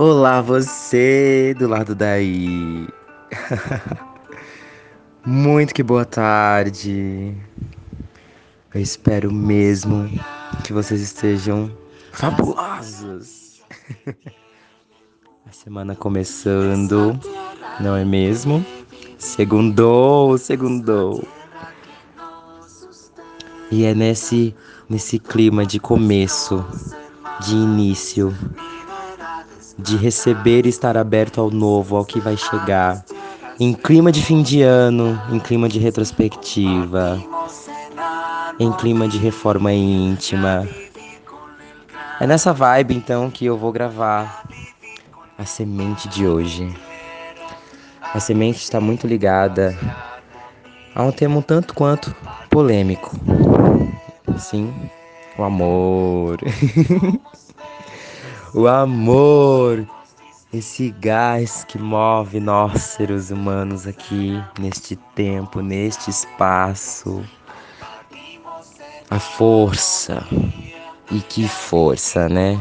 Olá, você do lado daí. Muito que boa tarde. Eu espero mesmo que vocês estejam fabulosos. A semana começando, não é mesmo? Segundou, segundou. E é nesse nesse clima de começo, de início, de receber e estar aberto ao novo, ao que vai chegar. Em clima de fim de ano, em clima de retrospectiva, em clima de reforma íntima. É nessa vibe então que eu vou gravar a semente de hoje. A semente está muito ligada a um tema um tanto quanto polêmico. Sim, o amor. O amor, esse gás que move nós seres humanos aqui neste tempo, neste espaço. A força. E que força, né?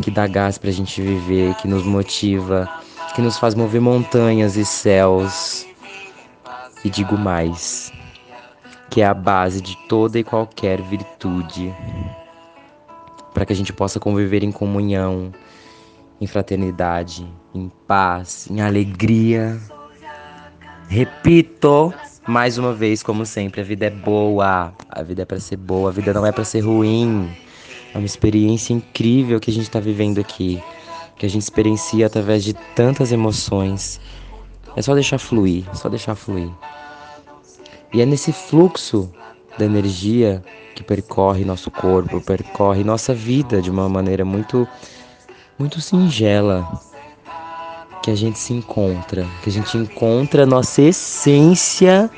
Que dá gás pra gente viver, que nos motiva, que nos faz mover montanhas e céus. E digo mais, que é a base de toda e qualquer virtude para que a gente possa conviver em comunhão, em fraternidade, em paz, em alegria. Repito mais uma vez, como sempre, a vida é boa, a vida é para ser boa, a vida não é para ser ruim. É uma experiência incrível que a gente está vivendo aqui, que a gente experiencia através de tantas emoções. É só deixar fluir, só deixar fluir. E é nesse fluxo da energia que percorre nosso corpo, percorre nossa vida de uma maneira muito muito singela, que a gente se encontra, que a gente encontra nossa essência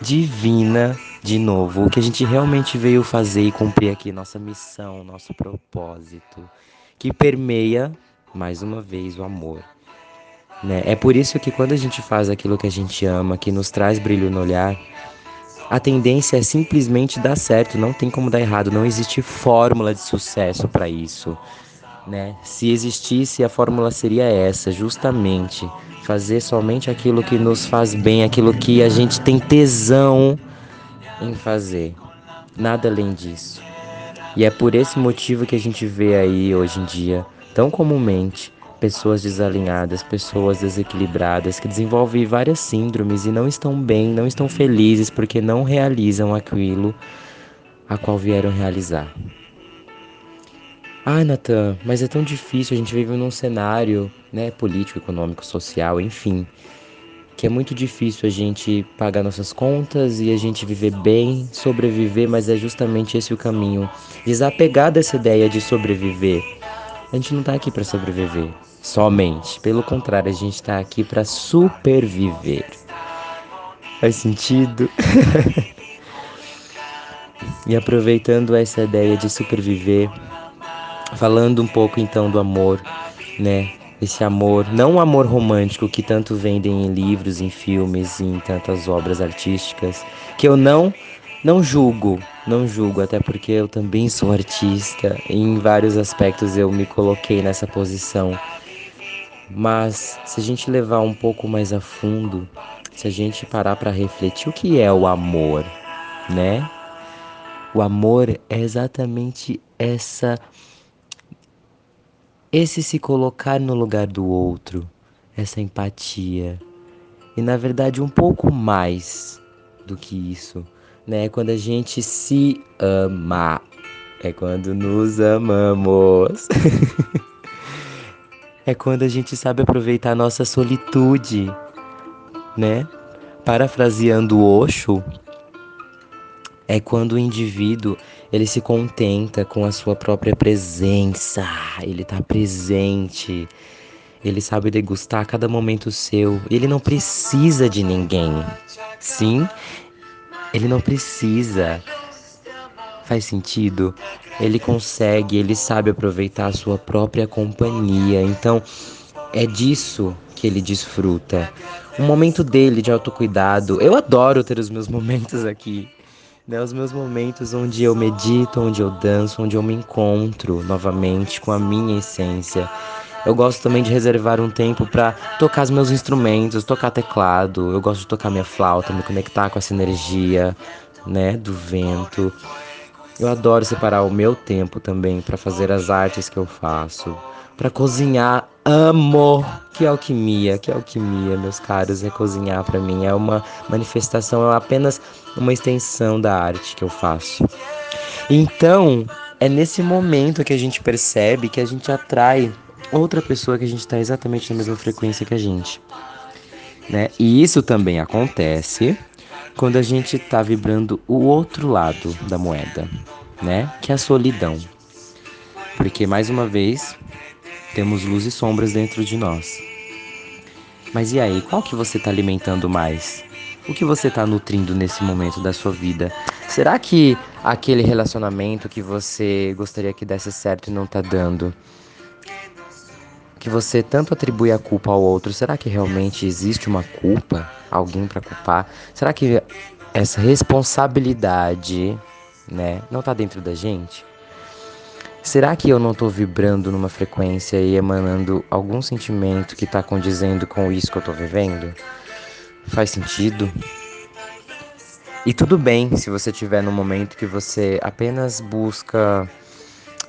divina de novo, o que a gente realmente veio fazer e cumprir aqui, nossa missão, nosso propósito, que permeia mais uma vez o amor. Né? É por isso que quando a gente faz aquilo que a gente ama, que nos traz brilho no olhar, a tendência é simplesmente dar certo, não tem como dar errado, não existe fórmula de sucesso para isso, né? Se existisse, a fórmula seria essa, justamente fazer somente aquilo que nos faz bem, aquilo que a gente tem tesão em fazer. Nada além disso. E é por esse motivo que a gente vê aí hoje em dia, tão comumente, pessoas desalinhadas, pessoas desequilibradas que desenvolvem várias síndromes e não estão bem, não estão felizes porque não realizam aquilo a qual vieram realizar. Ah, Natan, mas é tão difícil, a gente vive num cenário, né, político, econômico, social, enfim, que é muito difícil a gente pagar nossas contas e a gente viver bem, sobreviver, mas é justamente esse o caminho. Desapegar dessa ideia de sobreviver. A gente não tá aqui para sobreviver somente. Pelo contrário, a gente está aqui para superviver. Faz sentido? e aproveitando essa ideia de superviver, falando um pouco então do amor, né? Esse amor, não o amor romântico que tanto vendem em livros, em filmes, em tantas obras artísticas, que eu não não julgo, não julgo, até porque eu também sou artista e em vários aspectos eu me coloquei nessa posição mas se a gente levar um pouco mais a fundo, se a gente parar para refletir o que é o amor, né? O amor é exatamente essa esse se colocar no lugar do outro, essa empatia. E na verdade um pouco mais do que isso, né? Quando a gente se ama, é quando nos amamos. é quando a gente sabe aproveitar a nossa solitude, né? Parafraseando Osho, é quando o indivíduo ele se contenta com a sua própria presença, ele está presente, ele sabe degustar cada momento seu, ele não precisa de ninguém. Sim, ele não precisa. Faz sentido? Ele consegue, ele sabe aproveitar a sua própria companhia. Então, é disso que ele desfruta. O momento dele de autocuidado. Eu adoro ter os meus momentos aqui. Né, os meus momentos onde eu medito, onde eu danço, onde eu me encontro novamente com a minha essência. Eu gosto também de reservar um tempo para tocar os meus instrumentos, tocar teclado. Eu gosto de tocar minha flauta, me conectar com essa energia, né, do vento. Eu adoro separar o meu tempo também para fazer as artes que eu faço, para cozinhar. Amo! Que alquimia, que alquimia, meus caros, é cozinhar para mim. É uma manifestação, é apenas uma extensão da arte que eu faço. Então, é nesse momento que a gente percebe que a gente atrai outra pessoa que a gente está exatamente na mesma frequência que a gente. Né? E isso também acontece quando a gente está vibrando o outro lado da moeda, né? Que é a solidão. Porque mais uma vez temos luz e sombras dentro de nós. Mas e aí, qual que você está alimentando mais? O que você está nutrindo nesse momento da sua vida? Será que aquele relacionamento que você gostaria que desse certo e não está dando? Que você tanto atribui a culpa ao outro, será que realmente existe uma culpa? Alguém para culpar? Será que essa responsabilidade, né, não está dentro da gente? Será que eu não estou vibrando numa frequência e emanando algum sentimento que está condizendo com isso que eu estou vivendo? Faz sentido? E tudo bem se você estiver num momento que você apenas busca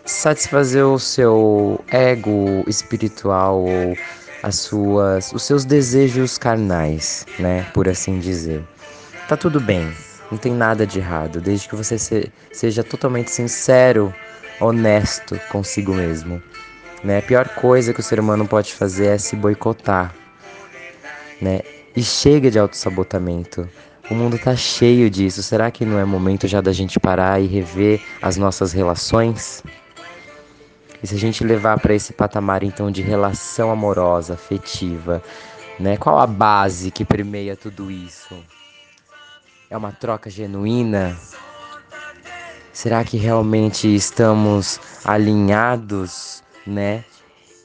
satisfazer o seu ego espiritual ou as suas, os seus desejos carnais, né, por assim dizer. Tá tudo bem, não tem nada de errado, desde que você se, seja totalmente sincero honesto consigo mesmo. Né? A pior coisa que o ser humano pode fazer é se boicotar. Né? E chega de autossabotamento. O mundo tá cheio disso. Será que não é momento já da gente parar e rever as nossas relações? E se a gente levar para esse patamar então de relação amorosa, afetiva, né? Qual a base que permeia tudo isso? É uma troca genuína Será que realmente estamos alinhados, né,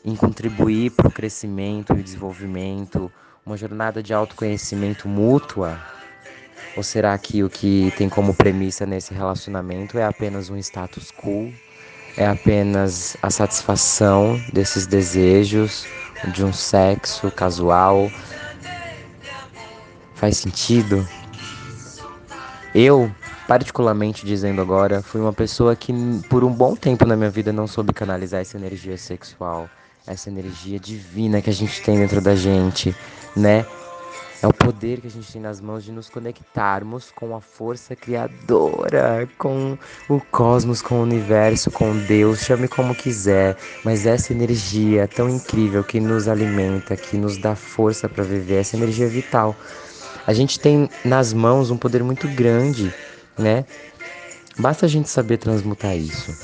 em contribuir para o crescimento e desenvolvimento, uma jornada de autoconhecimento mútua? Ou será que o que tem como premissa nesse relacionamento é apenas um status quo? É apenas a satisfação desses desejos de um sexo casual? Faz sentido? Eu particularmente dizendo agora, fui uma pessoa que por um bom tempo na minha vida não soube canalizar essa energia sexual, essa energia divina que a gente tem dentro da gente, né? É o poder que a gente tem nas mãos de nos conectarmos com a força criadora, com o cosmos, com o universo, com Deus, chame como quiser, mas essa energia tão incrível que nos alimenta, que nos dá força para viver, essa energia vital. A gente tem nas mãos um poder muito grande né? Basta a gente saber transmutar isso.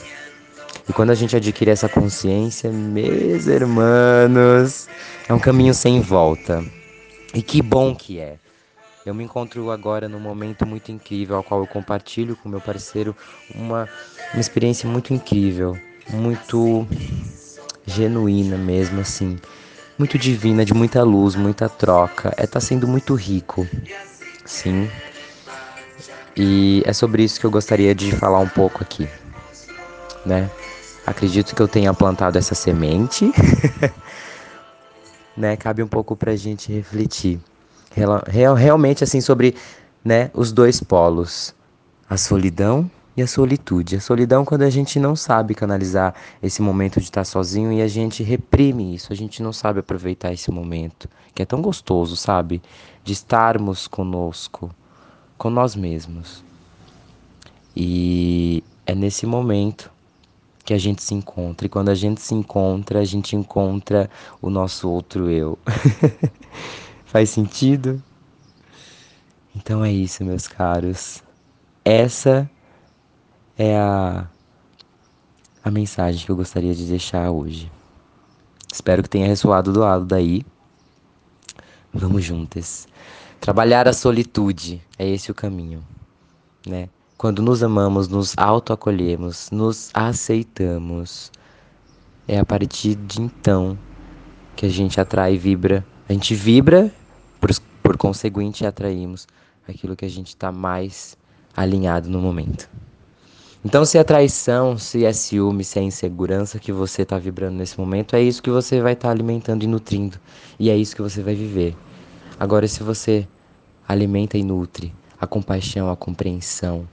E quando a gente adquire essa consciência, meus irmãos, é um caminho sem volta. E que bom que é. Eu me encontro agora num momento muito incrível, ao qual eu compartilho com meu parceiro uma, uma experiência muito incrível, muito genuína mesmo, assim, muito divina, de muita luz, muita troca. É tá sendo muito rico, sim. E é sobre isso que eu gostaria de falar um pouco aqui, né? Acredito que eu tenha plantado essa semente, né? Cabe um pouco pra gente refletir. Real, realmente assim sobre, né, os dois polos, a solidão e a solitude. A solidão quando a gente não sabe canalizar esse momento de estar sozinho e a gente reprime isso, a gente não sabe aproveitar esse momento, que é tão gostoso, sabe? De estarmos conosco com nós mesmos. E é nesse momento que a gente se encontra. E quando a gente se encontra, a gente encontra o nosso outro eu. Faz sentido? Então é isso, meus caros. Essa é a, a mensagem que eu gostaria de deixar hoje. Espero que tenha ressoado do lado daí. Vamos juntas. Trabalhar a solitude é esse o caminho, né? Quando nos amamos, nos autoacolhemos, nos aceitamos, é a partir de então que a gente atrai e vibra. A gente vibra, por, por conseguinte, atraímos aquilo que a gente está mais alinhado no momento. Então, se é traição, se é ciúme, se é insegurança que você está vibrando nesse momento, é isso que você vai estar tá alimentando e nutrindo. E é isso que você vai viver. Agora, se você alimenta e nutre a compaixão, a compreensão,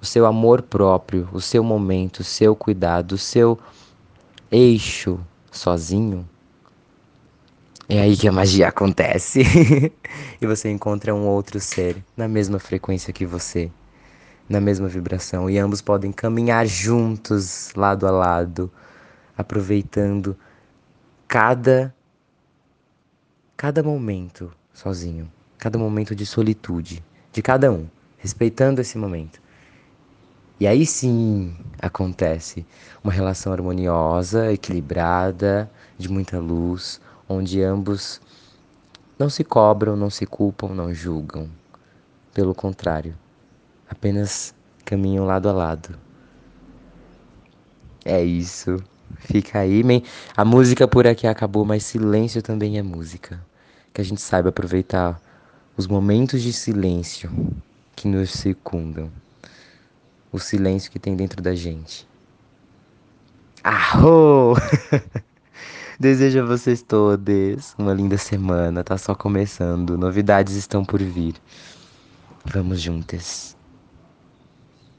o seu amor próprio, o seu momento, o seu cuidado, o seu eixo sozinho, é aí que a magia acontece. e você encontra um outro ser na mesma frequência que você na mesma vibração e ambos podem caminhar juntos, lado a lado, aproveitando cada cada momento sozinho, cada momento de solitude de cada um, respeitando esse momento. E aí sim acontece uma relação harmoniosa, equilibrada, de muita luz, onde ambos não se cobram, não se culpam, não julgam. Pelo contrário, apenas caminham lado a lado. É isso. Fica aí, man. A música por aqui acabou, mas silêncio também é música. Que a gente saiba aproveitar os momentos de silêncio que nos circundam. O silêncio que tem dentro da gente. Arro! Desejo a vocês todos uma linda semana. Tá só começando. Novidades estão por vir. Vamos juntas.